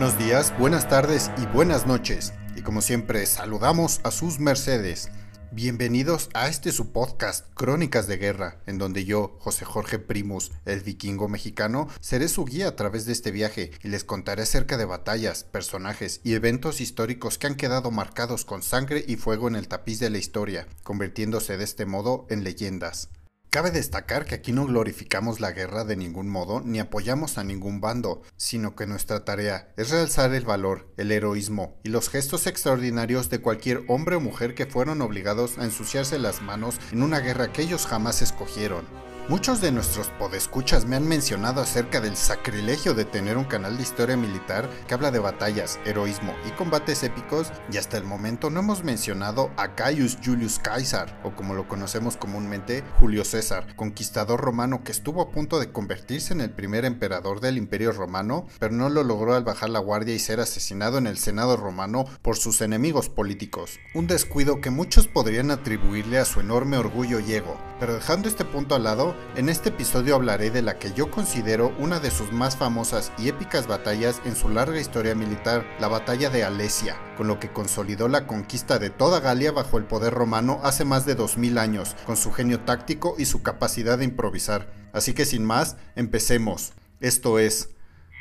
Buenos días, buenas tardes y buenas noches. Y como siempre, saludamos a sus mercedes. Bienvenidos a este su podcast Crónicas de Guerra, en donde yo, José Jorge Primus, el vikingo mexicano, seré su guía a través de este viaje y les contaré acerca de batallas, personajes y eventos históricos que han quedado marcados con sangre y fuego en el tapiz de la historia, convirtiéndose de este modo en leyendas. Cabe destacar que aquí no glorificamos la guerra de ningún modo ni apoyamos a ningún bando, sino que nuestra tarea es realzar el valor, el heroísmo y los gestos extraordinarios de cualquier hombre o mujer que fueron obligados a ensuciarse las manos en una guerra que ellos jamás escogieron. Muchos de nuestros podescuchas me han mencionado acerca del sacrilegio de tener un canal de historia militar que habla de batallas, heroísmo y combates épicos y hasta el momento no hemos mencionado a Caius Julius Caesar o como lo conocemos comúnmente Julio César, conquistador romano que estuvo a punto de convertirse en el primer emperador del imperio romano pero no lo logró al bajar la guardia y ser asesinado en el senado romano por sus enemigos políticos. Un descuido que muchos podrían atribuirle a su enorme orgullo y ego, pero dejando este punto al lado, en este episodio hablaré de la que yo considero una de sus más famosas y épicas batallas en su larga historia militar, la batalla de Alesia, con lo que consolidó la conquista de toda Galia bajo el poder romano hace más de 2000 años, con su genio táctico y su capacidad de improvisar. Así que sin más, empecemos. Esto es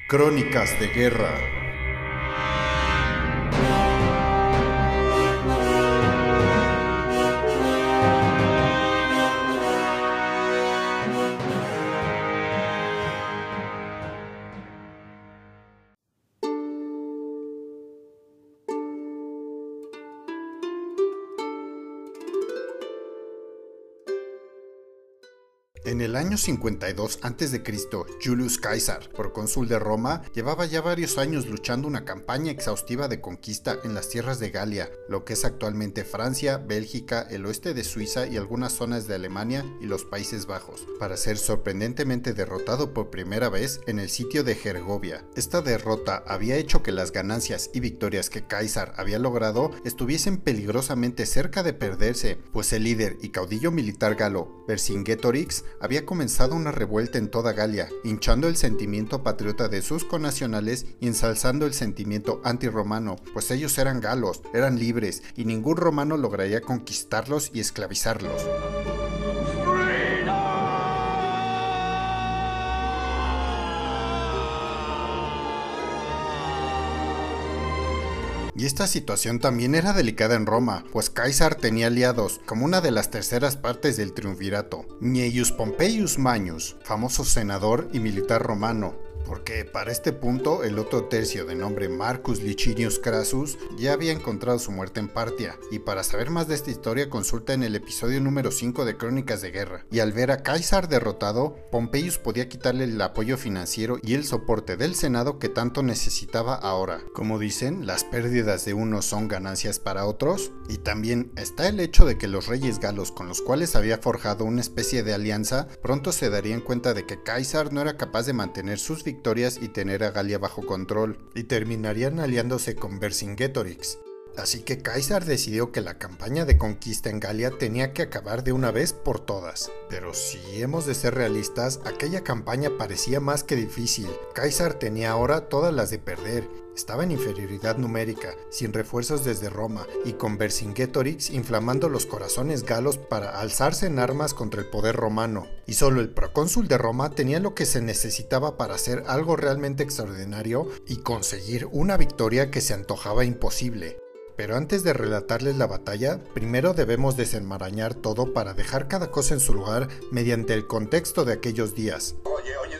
Crónicas de Guerra. Año 52 a.C., Julius Caesar, por cónsul de Roma, llevaba ya varios años luchando una campaña exhaustiva de conquista en las tierras de Galia, lo que es actualmente Francia, Bélgica, el oeste de Suiza y algunas zonas de Alemania y los Países Bajos, para ser sorprendentemente derrotado por primera vez en el sitio de Gergovia. Esta derrota había hecho que las ganancias y victorias que Caesar había logrado estuviesen peligrosamente cerca de perderse, pues el líder y caudillo militar galo, Vercingetorix, había comenzado una revuelta en toda Galia, hinchando el sentimiento patriota de sus conacionales y ensalzando el sentimiento antirromano, pues ellos eran galos, eran libres, y ningún romano lograría conquistarlos y esclavizarlos. Y esta situación también era delicada en Roma, pues Caesar tenía aliados, como una de las terceras partes del triunvirato, Gnaeus Pompeius Magnus, famoso senador y militar romano, porque para este punto el otro tercio de nombre Marcus Licinius Crassus ya había encontrado su muerte en Partia, y para saber más de esta historia consulta en el episodio número 5 de Crónicas de Guerra. Y al ver a Caesar derrotado, Pompeius podía quitarle el apoyo financiero y el soporte del Senado que tanto necesitaba ahora. Como dicen, las pérdidas de unos son ganancias para otros, y también está el hecho de que los reyes galos con los cuales había forjado una especie de alianza pronto se darían cuenta de que Caesar no era capaz de mantener sus victorias y tener a Galia bajo control, y terminarían aliándose con Vercingetorix. Así que Caesar decidió que la campaña de conquista en Galia tenía que acabar de una vez por todas. Pero si hemos de ser realistas, aquella campaña parecía más que difícil. Caesar tenía ahora todas las de perder. Estaba en inferioridad numérica, sin refuerzos desde Roma, y con Vercingetorix inflamando los corazones galos para alzarse en armas contra el poder romano. Y solo el procónsul de Roma tenía lo que se necesitaba para hacer algo realmente extraordinario y conseguir una victoria que se antojaba imposible. Pero antes de relatarles la batalla, primero debemos desenmarañar todo para dejar cada cosa en su lugar mediante el contexto de aquellos días. Oye, oye.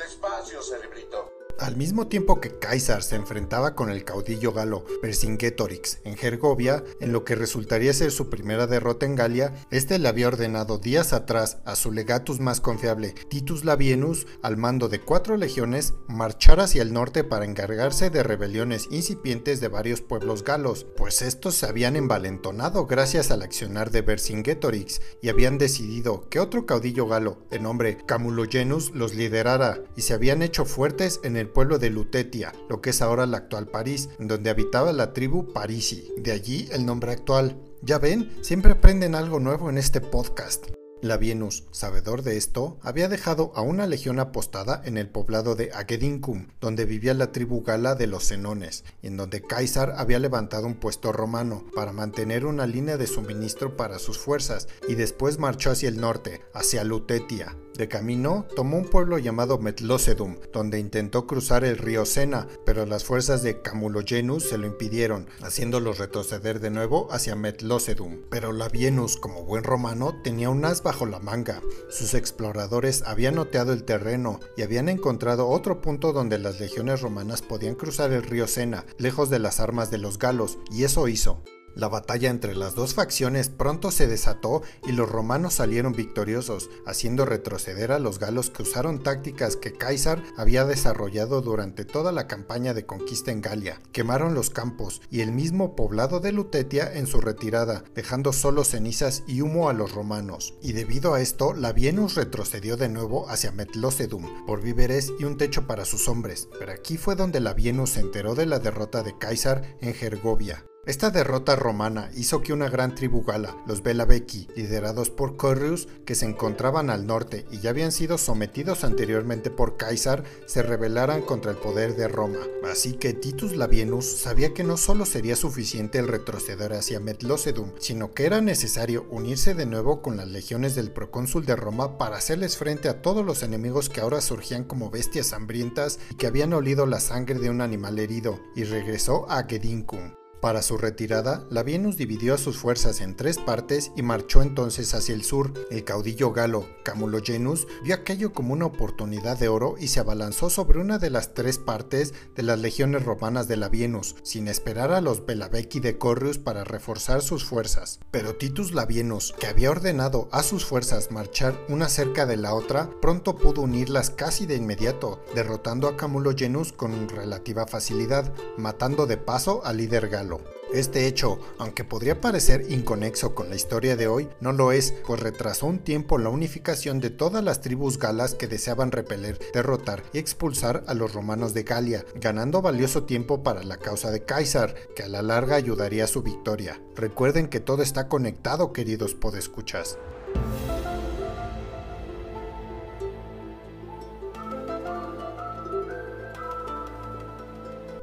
Al mismo tiempo que Caesar se enfrentaba con el caudillo galo Vercingetorix en Gergovia, en lo que resultaría ser su primera derrota en Galia, este le había ordenado días atrás a su legatus más confiable, Titus Labienus, al mando de cuatro legiones, marchar hacia el norte para encargarse de rebeliones incipientes de varios pueblos galos, pues estos se habían envalentonado gracias al accionar de Vercingetorix y habían decidido que otro caudillo galo, de nombre Camulogenus, los liderara y se habían hecho fuertes en el pueblo de Lutetia, lo que es ahora la actual París, donde habitaba la tribu Parisi, de allí el nombre actual. Ya ven, siempre aprenden algo nuevo en este podcast. Labienus, sabedor de esto, había dejado a una legión apostada en el poblado de Agedincum, donde vivía la tribu gala de los Senones, en donde Caesar había levantado un puesto romano para mantener una línea de suministro para sus fuerzas, y después marchó hacia el norte, hacia Lutetia, de camino, tomó un pueblo llamado Metlocedum, donde intentó cruzar el río Sena, pero las fuerzas de Camulogenus se lo impidieron, haciéndolo retroceder de nuevo hacia Metlocedum. Pero Labienus, como buen romano, tenía un as bajo la manga. Sus exploradores habían noteado el terreno y habían encontrado otro punto donde las legiones romanas podían cruzar el río Sena, lejos de las armas de los galos, y eso hizo. La batalla entre las dos facciones pronto se desató y los romanos salieron victoriosos, haciendo retroceder a los galos que usaron tácticas que Caesar había desarrollado durante toda la campaña de conquista en Galia. Quemaron los campos y el mismo poblado de Lutetia en su retirada, dejando solo cenizas y humo a los romanos. Y debido a esto, Labienus retrocedió de nuevo hacia Metlocedum por víveres y un techo para sus hombres, pero aquí fue donde Labienus se enteró de la derrota de Caesar en Gergovia. Esta derrota romana hizo que una gran tribu gala, los Belabeki, liderados por Corrius, que se encontraban al norte y ya habían sido sometidos anteriormente por Caesar, se rebelaran contra el poder de Roma. Así que Titus Labienus sabía que no solo sería suficiente el retroceder hacia Metlocedum, sino que era necesario unirse de nuevo con las legiones del procónsul de Roma para hacerles frente a todos los enemigos que ahora surgían como bestias hambrientas y que habían olido la sangre de un animal herido, y regresó a Gedincum. Para su retirada, Labienus dividió a sus fuerzas en tres partes y marchó entonces hacia el sur. El caudillo galo Camulogenus vio aquello como una oportunidad de oro y se abalanzó sobre una de las tres partes de las legiones romanas de Labienus, sin esperar a los Belabeki de Corrius para reforzar sus fuerzas. Pero Titus Labienus, que había ordenado a sus fuerzas marchar una cerca de la otra, pronto pudo unirlas casi de inmediato, derrotando a Camulogenus con relativa facilidad, matando de paso al líder galo. Este hecho, aunque podría parecer inconexo con la historia de hoy, no lo es, pues retrasó un tiempo la unificación de todas las tribus galas que deseaban repeler, derrotar y expulsar a los romanos de Galia, ganando valioso tiempo para la causa de Caesar, que a la larga ayudaría a su victoria. Recuerden que todo está conectado, queridos podescuchas.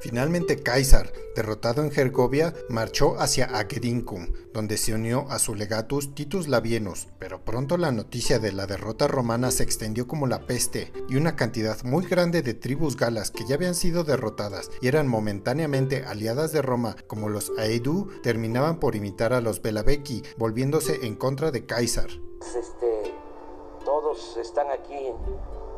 Finalmente Caesar, derrotado en Gergovia, marchó hacia Agedincum, donde se unió a su legatus Titus Labienus, pero pronto la noticia de la derrota romana se extendió como la peste, y una cantidad muy grande de tribus galas que ya habían sido derrotadas y eran momentáneamente aliadas de Roma, como los Aedu, terminaban por imitar a los Belabeki, volviéndose en contra de Caesar. Este, todos están aquí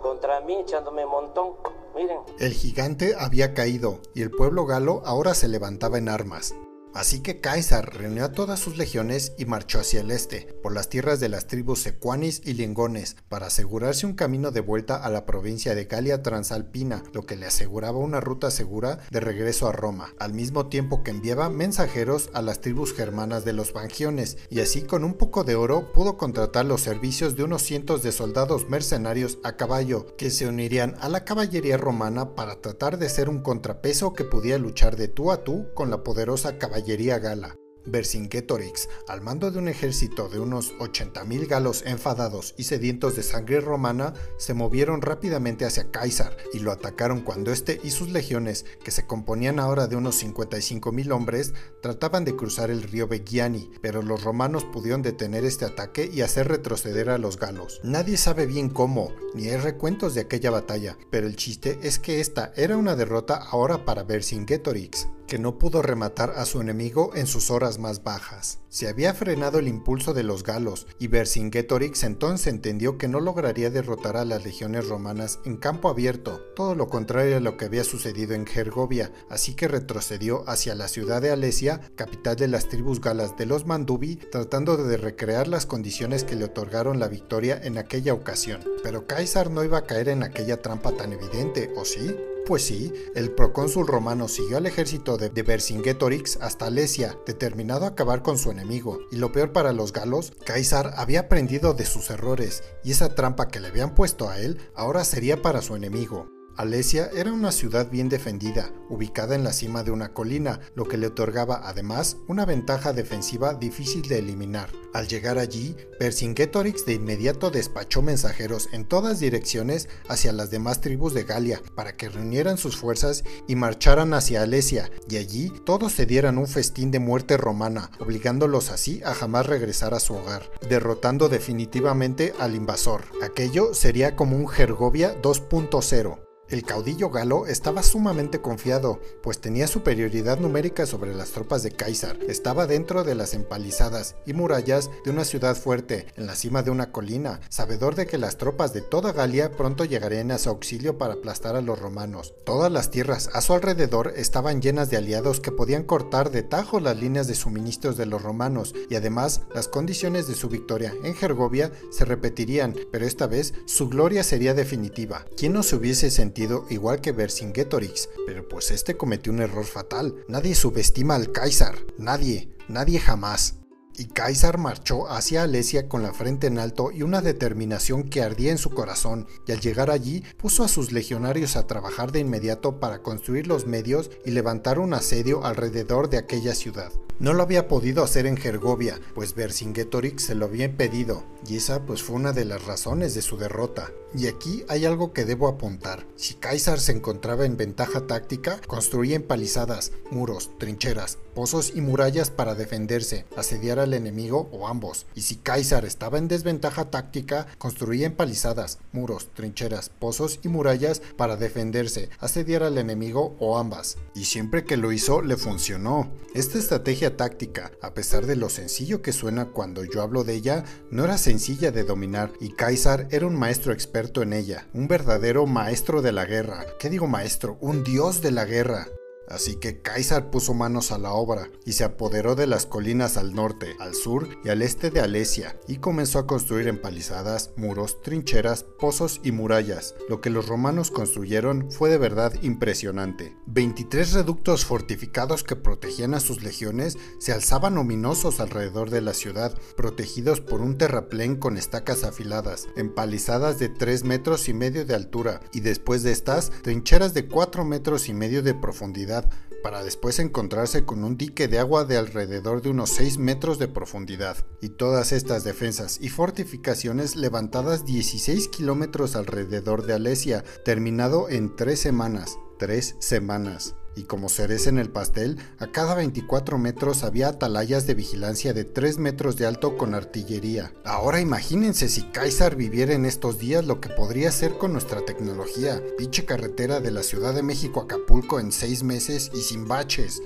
contra mí echándome montón. Miren. El gigante había caído y el pueblo galo ahora se levantaba en armas. Así que Caesar reunió a todas sus legiones y marchó hacia el este, por las tierras de las tribus secuanis y lingones, para asegurarse un camino de vuelta a la provincia de Galia Transalpina, lo que le aseguraba una ruta segura de regreso a Roma, al mismo tiempo que enviaba mensajeros a las tribus germanas de los Bangiones, y así con un poco de oro pudo contratar los servicios de unos cientos de soldados mercenarios a caballo, que se unirían a la caballería romana para tratar de ser un contrapeso que pudiera luchar de tú a tú con la poderosa caballería gala. Vercingetorix, al mando de un ejército de unos 80.000 galos enfadados y sedientos de sangre romana, se movieron rápidamente hacia Caesar y lo atacaron cuando éste y sus legiones, que se componían ahora de unos 55.000 hombres, trataban de cruzar el río Beghiani, pero los romanos pudieron detener este ataque y hacer retroceder a los galos. Nadie sabe bien cómo, ni hay recuentos de aquella batalla, pero el chiste es que esta era una derrota ahora para Vercingetorix que no pudo rematar a su enemigo en sus horas más bajas. Se había frenado el impulso de los galos y Vercingetorix entonces entendió que no lograría derrotar a las legiones romanas en campo abierto, todo lo contrario a lo que había sucedido en Gergovia, así que retrocedió hacia la ciudad de Alesia, capital de las tribus galas de los Mandubi, tratando de recrear las condiciones que le otorgaron la victoria en aquella ocasión. Pero Caesar no iba a caer en aquella trampa tan evidente, ¿o sí? Pues sí, el procónsul romano siguió al ejército de, Vercingetorix hasta Alesia, determinado a acabar con su enemigo. Y lo peor para los galos, Caesar había aprendido de sus errores, y esa trampa que le habían puesto a él ahora sería para su enemigo. Alesia era una ciudad bien defendida, ubicada en la cima de una colina, lo que le otorgaba además una ventaja defensiva difícil de eliminar. Al llegar allí, Vercingetorix de inmediato despachó mensajeros en todas direcciones hacia las demás tribus de Galia para que reunieran sus fuerzas y marcharan hacia Alesia, y allí todos se dieran un festín de muerte romana, obligándolos así a jamás regresar a su hogar, derrotando definitivamente al invasor. Aquello sería como un Gergovia 2.0. El caudillo galo estaba sumamente confiado, pues tenía superioridad numérica sobre las tropas de Caesar, estaba dentro de las empalizadas y murallas de una ciudad fuerte, en la cima de una colina, sabedor de que las tropas de toda Galia pronto llegarían a su auxilio para aplastar a los romanos. Todas las tierras a su alrededor estaban llenas de aliados que podían cortar de tajo las líneas de suministros de los romanos, y además las condiciones de su victoria en Gergovia se repetirían, pero esta vez su gloria sería definitiva. ¿Quién no se hubiese sentido igual que Vercingetorix, pero pues este cometió un error fatal. Nadie subestima al Kaiser, nadie, nadie jamás y Caesar marchó hacia Alesia con la frente en alto y una determinación que ardía en su corazón, y al llegar allí puso a sus legionarios a trabajar de inmediato para construir los medios y levantar un asedio alrededor de aquella ciudad. No lo había podido hacer en Gergovia, pues Vercingetorix se lo había impedido, y esa pues fue una de las razones de su derrota. Y aquí hay algo que debo apuntar. Si Caesar se encontraba en ventaja táctica, construía empalizadas, muros, trincheras, pozos y murallas para defenderse, asediar al enemigo o ambos. Y si Caesar estaba en desventaja táctica, construía empalizadas, muros, trincheras, pozos y murallas para defenderse, asediar al enemigo o ambas. Y siempre que lo hizo, le funcionó. Esta estrategia táctica, a pesar de lo sencillo que suena cuando yo hablo de ella, no era sencilla de dominar y Caesar era un maestro experto en ella, un verdadero maestro de la guerra. ¿Qué digo maestro? Un dios de la guerra. Así que Caesar puso manos a la obra y se apoderó de las colinas al norte, al sur y al este de Alesia y comenzó a construir empalizadas, muros, trincheras, pozos y murallas. Lo que los romanos construyeron fue de verdad impresionante. 23 reductos fortificados que protegían a sus legiones se alzaban ominosos alrededor de la ciudad, protegidos por un terraplén con estacas afiladas, empalizadas de 3 metros y medio de altura y después de estas, trincheras de 4 metros y medio de profundidad para después encontrarse con un dique de agua de alrededor de unos 6 metros de profundidad. Y todas estas defensas y fortificaciones levantadas 16 kilómetros alrededor de Alesia, terminado en 3 semanas. 3 semanas y como cereza en el pastel, a cada 24 metros había atalayas de vigilancia de 3 metros de alto con artillería. Ahora imagínense si Kaiser viviera en estos días lo que podría hacer con nuestra tecnología. Pinche carretera de la Ciudad de México a Acapulco en 6 meses y sin baches.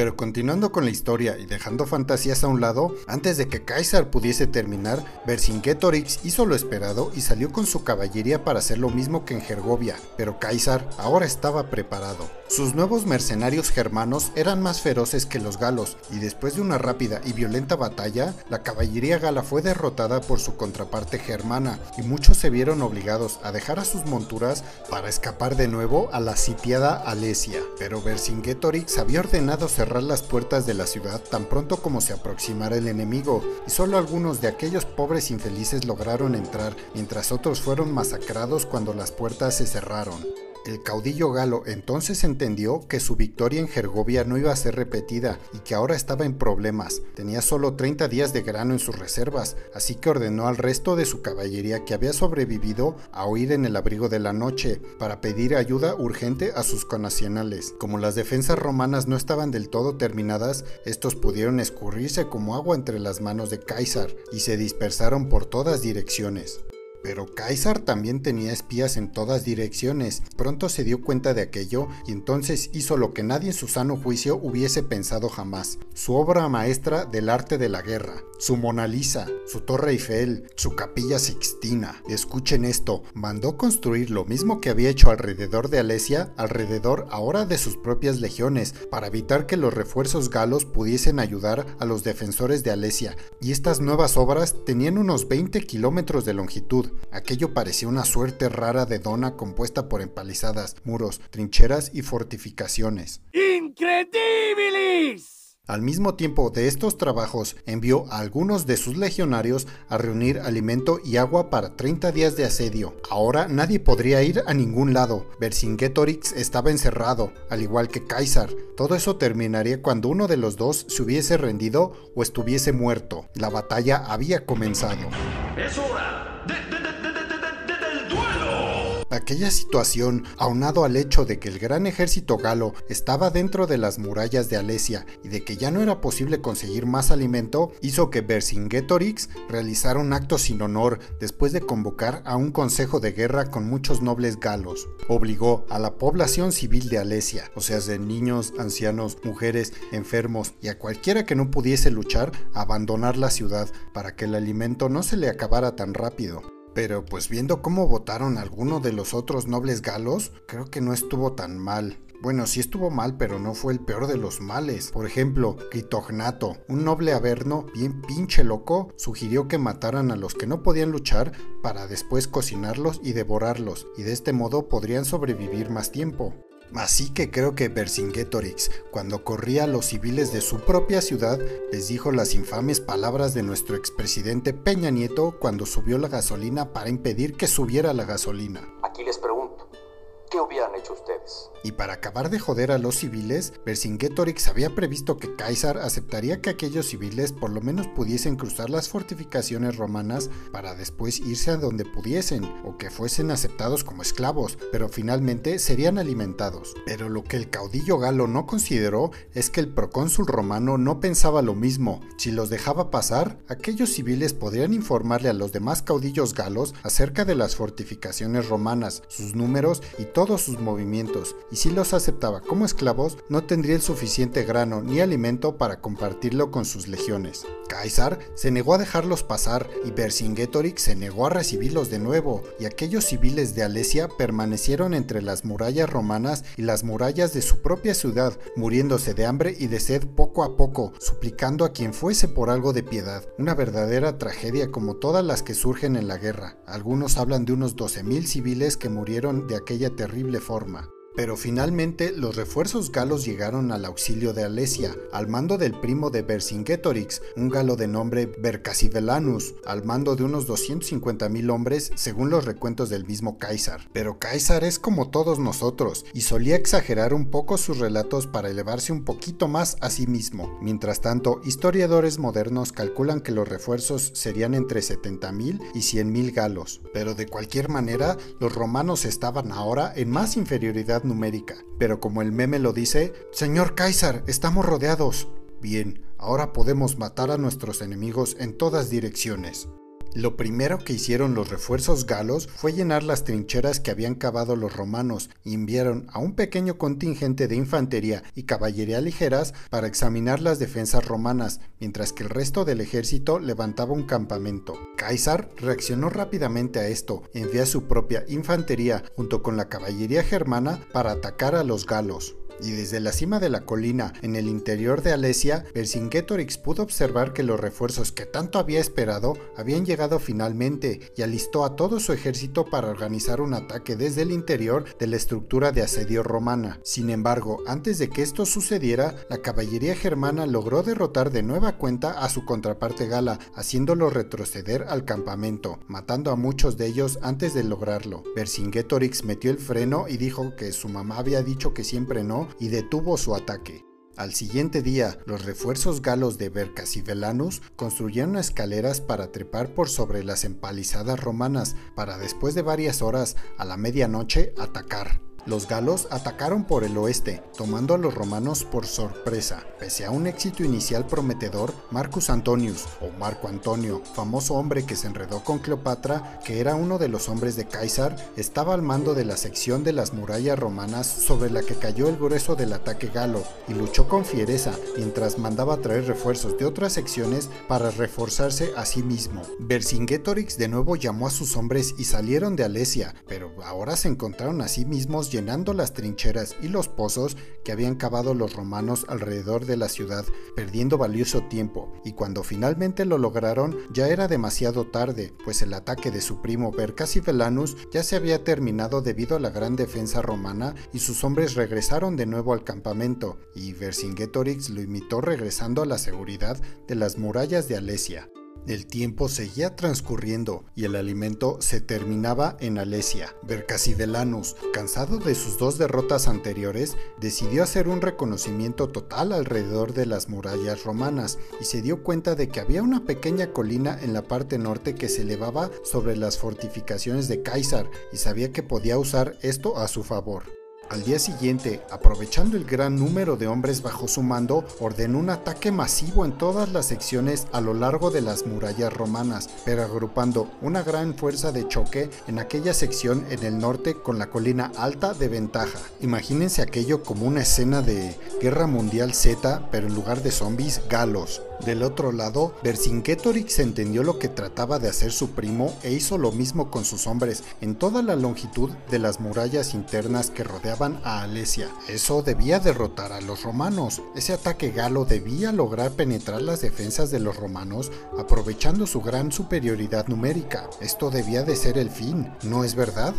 Pero continuando con la historia y dejando fantasías a un lado, antes de que Caesar pudiese terminar, Vercingetorix hizo lo esperado y salió con su caballería para hacer lo mismo que en Gergovia, pero Caesar ahora estaba preparado. Sus nuevos mercenarios germanos eran más feroces que los galos, y después de una rápida y violenta batalla, la caballería gala fue derrotada por su contraparte germana, y muchos se vieron obligados a dejar a sus monturas para escapar de nuevo a la sitiada Alesia. Pero Vercingetorix había ordenado cerrar las puertas de la ciudad tan pronto como se aproximara el enemigo, y solo algunos de aquellos pobres infelices lograron entrar, mientras otros fueron masacrados cuando las puertas se cerraron. El caudillo galo entonces entendió que su victoria en Gergovia no iba a ser repetida y que ahora estaba en problemas. Tenía solo 30 días de grano en sus reservas, así que ordenó al resto de su caballería que había sobrevivido a huir en el abrigo de la noche para pedir ayuda urgente a sus connacionales. Como las defensas romanas no estaban del todo terminadas, estos pudieron escurrirse como agua entre las manos de Caesar y se dispersaron por todas direcciones. Pero Caesar también tenía espías en todas direcciones. Pronto se dio cuenta de aquello y entonces hizo lo que nadie en su sano juicio hubiese pensado jamás. Su obra maestra del arte de la guerra, su Mona Lisa, su Torre Eiffel, su Capilla Sixtina. Escuchen esto, mandó construir lo mismo que había hecho alrededor de Alesia, alrededor ahora de sus propias legiones, para evitar que los refuerzos galos pudiesen ayudar a los defensores de Alesia. Y estas nuevas obras tenían unos 20 kilómetros de longitud Aquello parecía una suerte rara de dona compuesta por empalizadas, muros, trincheras y fortificaciones. ¡Incredibilis! Al mismo tiempo de estos trabajos, envió a algunos de sus legionarios a reunir alimento y agua para 30 días de asedio. Ahora nadie podría ir a ningún lado. Vercingetorix estaba encerrado, al igual que Caesar. Todo eso terminaría cuando uno de los dos se hubiese rendido o estuviese muerto. La batalla había comenzado. ¡Es hora Aquella situación, aunado al hecho de que el gran ejército galo estaba dentro de las murallas de Alesia y de que ya no era posible conseguir más alimento, hizo que Vercingetorix realizara un acto sin honor después de convocar a un consejo de guerra con muchos nobles galos. Obligó a la población civil de Alesia, o sea, de niños, ancianos, mujeres, enfermos y a cualquiera que no pudiese luchar, a abandonar la ciudad para que el alimento no se le acabara tan rápido. Pero pues viendo cómo votaron algunos de los otros nobles galos, creo que no estuvo tan mal. Bueno, sí estuvo mal, pero no fue el peor de los males. Por ejemplo, Critognato, un noble averno bien pinche loco, sugirió que mataran a los que no podían luchar para después cocinarlos y devorarlos, y de este modo podrían sobrevivir más tiempo. Así que creo que Vercingetorix, cuando corría a los civiles de su propia ciudad, les dijo las infames palabras de nuestro expresidente Peña Nieto cuando subió la gasolina para impedir que subiera la gasolina. Aquí les pregunto, ¿qué hubieran hecho ustedes? Y para acabar de joder a los civiles, Vercingetorix había previsto que Caesar aceptaría que aquellos civiles por lo menos pudiesen cruzar las fortificaciones romanas para después irse a donde pudiesen, o que fuesen aceptados como esclavos, pero finalmente serían alimentados. Pero lo que el caudillo galo no consideró es que el procónsul romano no pensaba lo mismo. Si los dejaba pasar, aquellos civiles podrían informarle a los demás caudillos galos acerca de las fortificaciones romanas, sus números y todos sus movimientos, y si los aceptaba como esclavos, no tendría el suficiente grano ni alimento para compartirlo con sus legiones. Caesar se negó a dejarlos pasar y Vercingetorix se negó a recibirlos de nuevo, y aquellos civiles de Alesia permanecieron entre las murallas romanas y las murallas de su propia ciudad, muriéndose de hambre y de sed poco a poco, suplicando a quien fuese por algo de piedad. Una verdadera tragedia como todas las que surgen en la guerra. Algunos hablan de unos 12.000 civiles que murieron de aquella terrible forma. Pero finalmente los refuerzos galos llegaron al auxilio de Alesia, al mando del primo de Vercingetorix, un galo de nombre Vercasivelanus, al mando de unos 250.000 hombres según los recuentos del mismo Caesar. Pero Caesar es como todos nosotros y solía exagerar un poco sus relatos para elevarse un poquito más a sí mismo. Mientras tanto, historiadores modernos calculan que los refuerzos serían entre 70.000 y 100.000 galos. Pero de cualquier manera, los romanos estaban ahora en más inferioridad Pero como el meme lo dice, Señor Caesar, estamos rodeados. Bien, ahora podemos matar a nuestros enemigos en todas direcciones. Lo primero que hicieron los refuerzos galos fue llenar las trincheras que habían cavado los romanos y enviaron a un pequeño contingente de infantería y caballería ligeras para examinar las defensas romanas, mientras que el resto del ejército levantaba un campamento. Caesar reaccionó rápidamente a esto, envió a su propia infantería junto con la caballería germana para atacar a los galos y desde la cima de la colina, en el interior de Alesia, Vercingetorix pudo observar que los refuerzos que tanto había esperado habían llegado finalmente y alistó a todo su ejército para organizar un ataque desde el interior de la estructura de asedio romana. Sin embargo, antes de que esto sucediera, la caballería germana logró derrotar de nueva cuenta a su contraparte gala, haciéndolo retroceder al campamento, matando a muchos de ellos antes de lograrlo. Vercingetorix metió el freno y dijo que su mamá había dicho que siempre no y detuvo su ataque. Al siguiente día, los refuerzos galos de Vercasivelanus construyeron escaleras para trepar por sobre las empalizadas romanas para después de varias horas, a la medianoche, atacar. Los galos atacaron por el oeste, tomando a los romanos por sorpresa. Pese a un éxito inicial prometedor, Marcus Antonius, o Marco Antonio, famoso hombre que se enredó con Cleopatra, que era uno de los hombres de Caesar, estaba al mando de la sección de las murallas romanas sobre la que cayó el grueso del ataque galo, y luchó con fiereza mientras mandaba traer refuerzos de otras secciones para reforzarse a sí mismo. Vercingetorix de nuevo llamó a sus hombres y salieron de Alesia, pero ahora se encontraron a sí mismos llenando las trincheras y los pozos que habían cavado los romanos alrededor de la ciudad, perdiendo valioso tiempo, y cuando finalmente lo lograron ya era demasiado tarde, pues el ataque de su primo Vercassivelanus ya se había terminado debido a la gran defensa romana y sus hombres regresaron de nuevo al campamento, y Vercingetorix lo imitó regresando a la seguridad de las murallas de Alesia. El tiempo seguía transcurriendo y el alimento se terminaba en Alesia. Vercassivelanus, cansado de sus dos derrotas anteriores, decidió hacer un reconocimiento total alrededor de las murallas romanas y se dio cuenta de que había una pequeña colina en la parte norte que se elevaba sobre las fortificaciones de Caesar y sabía que podía usar esto a su favor. Al día siguiente, aprovechando el gran número de hombres bajo su mando, ordenó un ataque masivo en todas las secciones a lo largo de las murallas romanas, pero agrupando una gran fuerza de choque en aquella sección en el norte con la colina alta de ventaja. Imagínense aquello como una escena de Guerra Mundial Z, pero en lugar de zombies, galos. Del otro lado, Vercingetorix entendió lo que trataba de hacer su primo e hizo lo mismo con sus hombres en toda la longitud de las murallas internas que rodeaban a Alesia. Eso debía derrotar a los romanos. Ese ataque galo debía lograr penetrar las defensas de los romanos aprovechando su gran superioridad numérica. Esto debía de ser el fin, ¿no es verdad?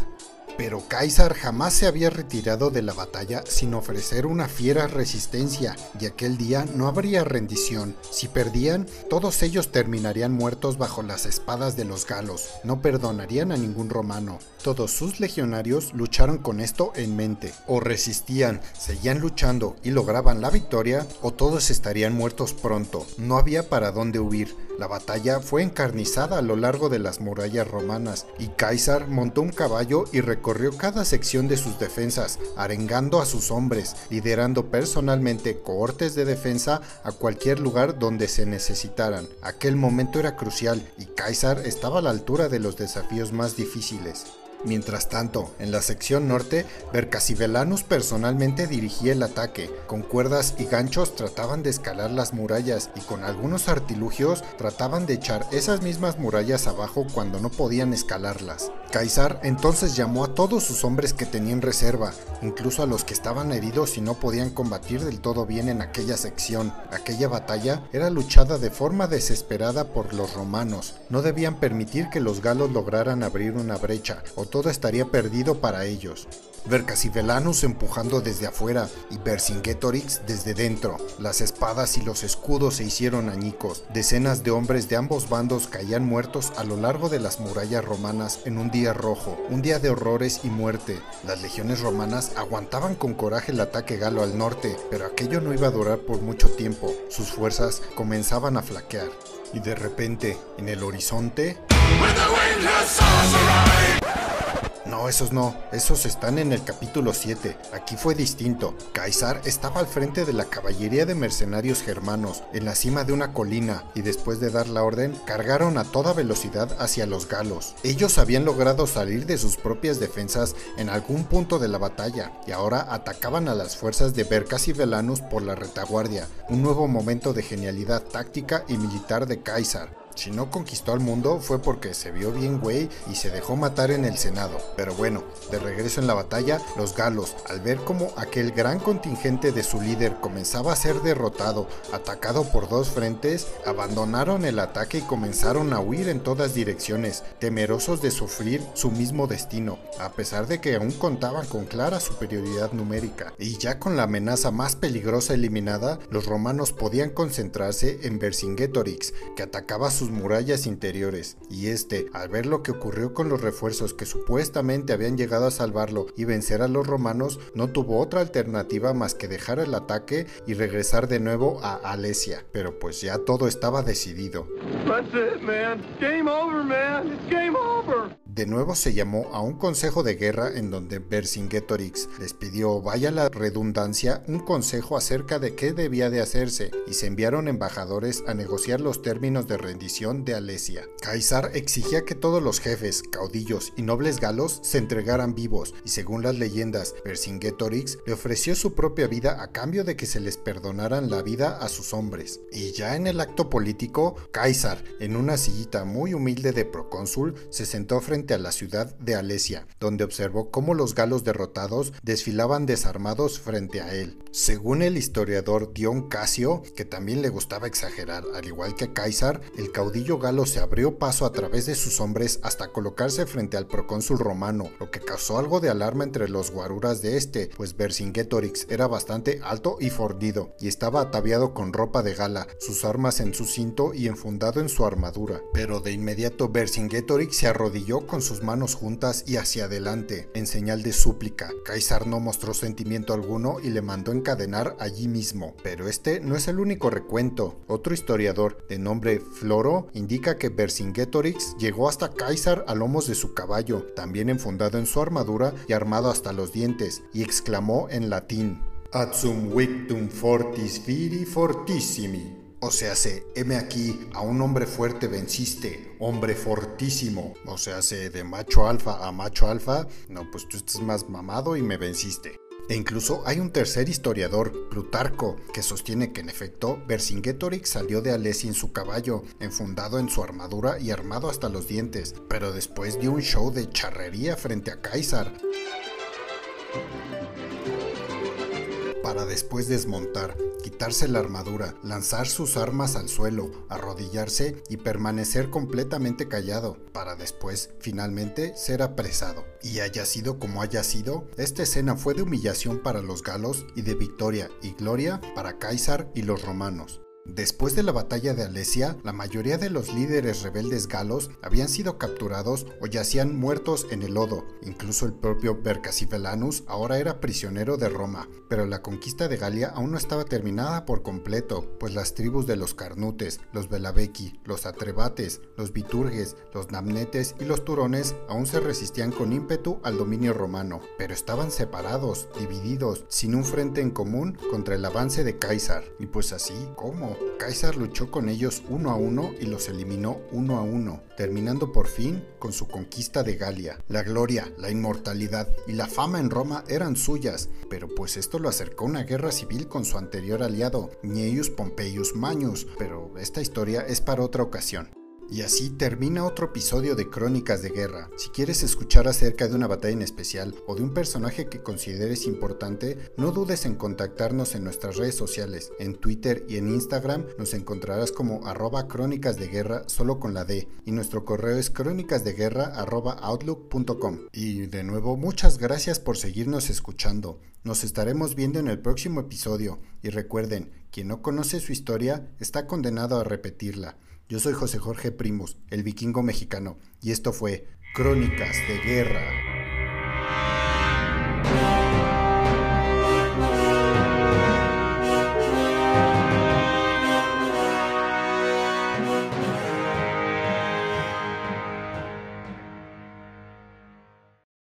Pero Caesar jamás se había retirado de la batalla sin ofrecer una fiera resistencia, y aquel día no habría rendición. Si perdían, todos ellos terminarían muertos bajo las espadas de los galos. No perdonarían a ningún romano. Todos sus legionarios lucharon con esto en mente. O resistían, seguían luchando y lograban la victoria, o todos estarían muertos pronto. No había para dónde huir. La batalla fue encarnizada a lo largo de las murallas romanas, y Caesar montó un caballo y recorrió cada sección de sus defensas, arengando a sus hombres, liderando personalmente cohortes de defensa a cualquier lugar donde se necesitaran. Aquel momento era crucial y Caesar estaba a la altura de los desafíos más difíciles. Mientras tanto, en la sección norte, Vercassivelanus personalmente dirigía el ataque. Con cuerdas y ganchos trataban de escalar las murallas y con algunos artilugios trataban de echar esas mismas murallas abajo cuando no podían escalarlas. Caesar entonces llamó a todos sus hombres que tenían reserva, incluso a los que estaban heridos y no podían combatir del todo bien en aquella sección. Aquella batalla era luchada de forma desesperada por los romanos. No debían permitir que los galos lograran abrir una brecha todo estaría perdido para ellos. Vercassivelanus empujando desde afuera y Vercingetorix desde dentro. Las espadas y los escudos se hicieron añicos. Decenas de hombres de ambos bandos caían muertos a lo largo de las murallas romanas en un día rojo, un día de horrores y muerte. Las legiones romanas aguantaban con coraje el ataque galo al norte, pero aquello no iba a durar por mucho tiempo. Sus fuerzas comenzaban a flaquear. Y de repente, en el horizonte... No, esos no, esos están en el capítulo 7. Aquí fue distinto. Caesar estaba al frente de la caballería de mercenarios germanos, en la cima de una colina, y después de dar la orden, cargaron a toda velocidad hacia los galos. Ellos habían logrado salir de sus propias defensas en algún punto de la batalla, y ahora atacaban a las fuerzas de Bercas y Velanus por la retaguardia, un nuevo momento de genialidad táctica y militar de Caesar. Si no conquistó al mundo fue porque se vio bien güey y se dejó matar en el Senado. Pero bueno, de regreso en la batalla, los galos, al ver cómo aquel gran contingente de su líder comenzaba a ser derrotado, atacado por dos frentes, abandonaron el ataque y comenzaron a huir en todas direcciones, temerosos de sufrir su mismo destino, a pesar de que aún contaban con clara superioridad numérica. Y ya con la amenaza más peligrosa eliminada, los romanos podían concentrarse en Vercingetorix, que atacaba sus murallas interiores, y este, al ver lo que ocurrió con los refuerzos que supuestamente habían llegado a salvarlo y vencer a los romanos, no tuvo otra alternativa más que dejar el ataque y regresar de nuevo a Alesia. Pero pues ya todo estaba decidido. De nuevo se llamó a un consejo de guerra en donde Vercingetorix les pidió, vaya la redundancia, un consejo acerca de qué debía de hacerse y se enviaron embajadores a negociar los términos de rendición de Alesia. Caesar exigía que todos los jefes, caudillos y nobles galos se entregaran vivos y según las leyendas, Vercingetorix le ofreció su propia vida a cambio de que se les perdonaran la vida a sus hombres. Y ya en el acto político, Caesar, en una sillita muy humilde de procónsul, se sentó frente a la ciudad de Alesia, donde observó cómo los galos derrotados desfilaban desarmados frente a él. Según el historiador Dion Casio, que también le gustaba exagerar, al igual que Caesar, el caudillo galo se abrió paso a través de sus hombres hasta colocarse frente al procónsul romano, lo que causó algo de alarma entre los guaruras de este, pues Vercingetorix era bastante alto y fordido, y estaba ataviado con ropa de gala, sus armas en su cinto y enfundado en su armadura. Pero de inmediato Vercingetorix se arrodilló con sus manos juntas y hacia adelante, en señal de súplica. Caesar no mostró sentimiento alguno y le mandó encadenar allí mismo. Pero este no es el único recuento. Otro historiador, de nombre Floro, indica que Vercingetorix llegó hasta Caesar a lomos de su caballo, también enfundado en su armadura y armado hasta los dientes, y exclamó en latín: Adsum victum fortis viri fortissimi. O sea, se, heme aquí, a un hombre fuerte venciste, hombre fortísimo. O sea, se, de macho alfa a macho alfa, no, pues tú estás más mamado y me venciste. E incluso hay un tercer historiador, Plutarco, que sostiene que en efecto Vercingetorix salió de Alesia en su caballo, enfundado en su armadura y armado hasta los dientes, pero después dio un show de charrería frente a Caesar para después desmontar, quitarse la armadura, lanzar sus armas al suelo, arrodillarse y permanecer completamente callado, para después, finalmente, ser apresado. Y haya sido como haya sido, esta escena fue de humillación para los galos y de victoria y gloria para Caesar y los romanos. Después de la batalla de Alesia, la mayoría de los líderes rebeldes galos habían sido capturados o yacían muertos en el lodo. Incluso el propio Vercasivelanus ahora era prisionero de Roma, pero la conquista de Galia aún no estaba terminada por completo, pues las tribus de los Carnutes, los Belabequi, los Atrebates, los Viturges, los Namnetes y los Turones aún se resistían con ímpetu al dominio romano, pero estaban separados, divididos, sin un frente en común contra el avance de Caesar. Y pues así, ¿cómo? Caesar luchó con ellos uno a uno y los eliminó uno a uno, terminando por fin con su conquista de Galia. La gloria, la inmortalidad y la fama en Roma eran suyas, pero pues esto lo acercó a una guerra civil con su anterior aliado, Gnaeus Pompeius Magnus, pero esta historia es para otra ocasión. Y así termina otro episodio de Crónicas de Guerra. Si quieres escuchar acerca de una batalla en especial o de un personaje que consideres importante, no dudes en contactarnos en nuestras redes sociales. En Twitter y en Instagram nos encontrarás como arroba crónicas de guerra solo con la D y nuestro correo es crónicasdeguerra arroba outlook.com. Y de nuevo, muchas gracias por seguirnos escuchando. Nos estaremos viendo en el próximo episodio y recuerden, quien no conoce su historia está condenado a repetirla. Yo soy José Jorge Primus, el vikingo mexicano, y esto fue Crónicas de Guerra.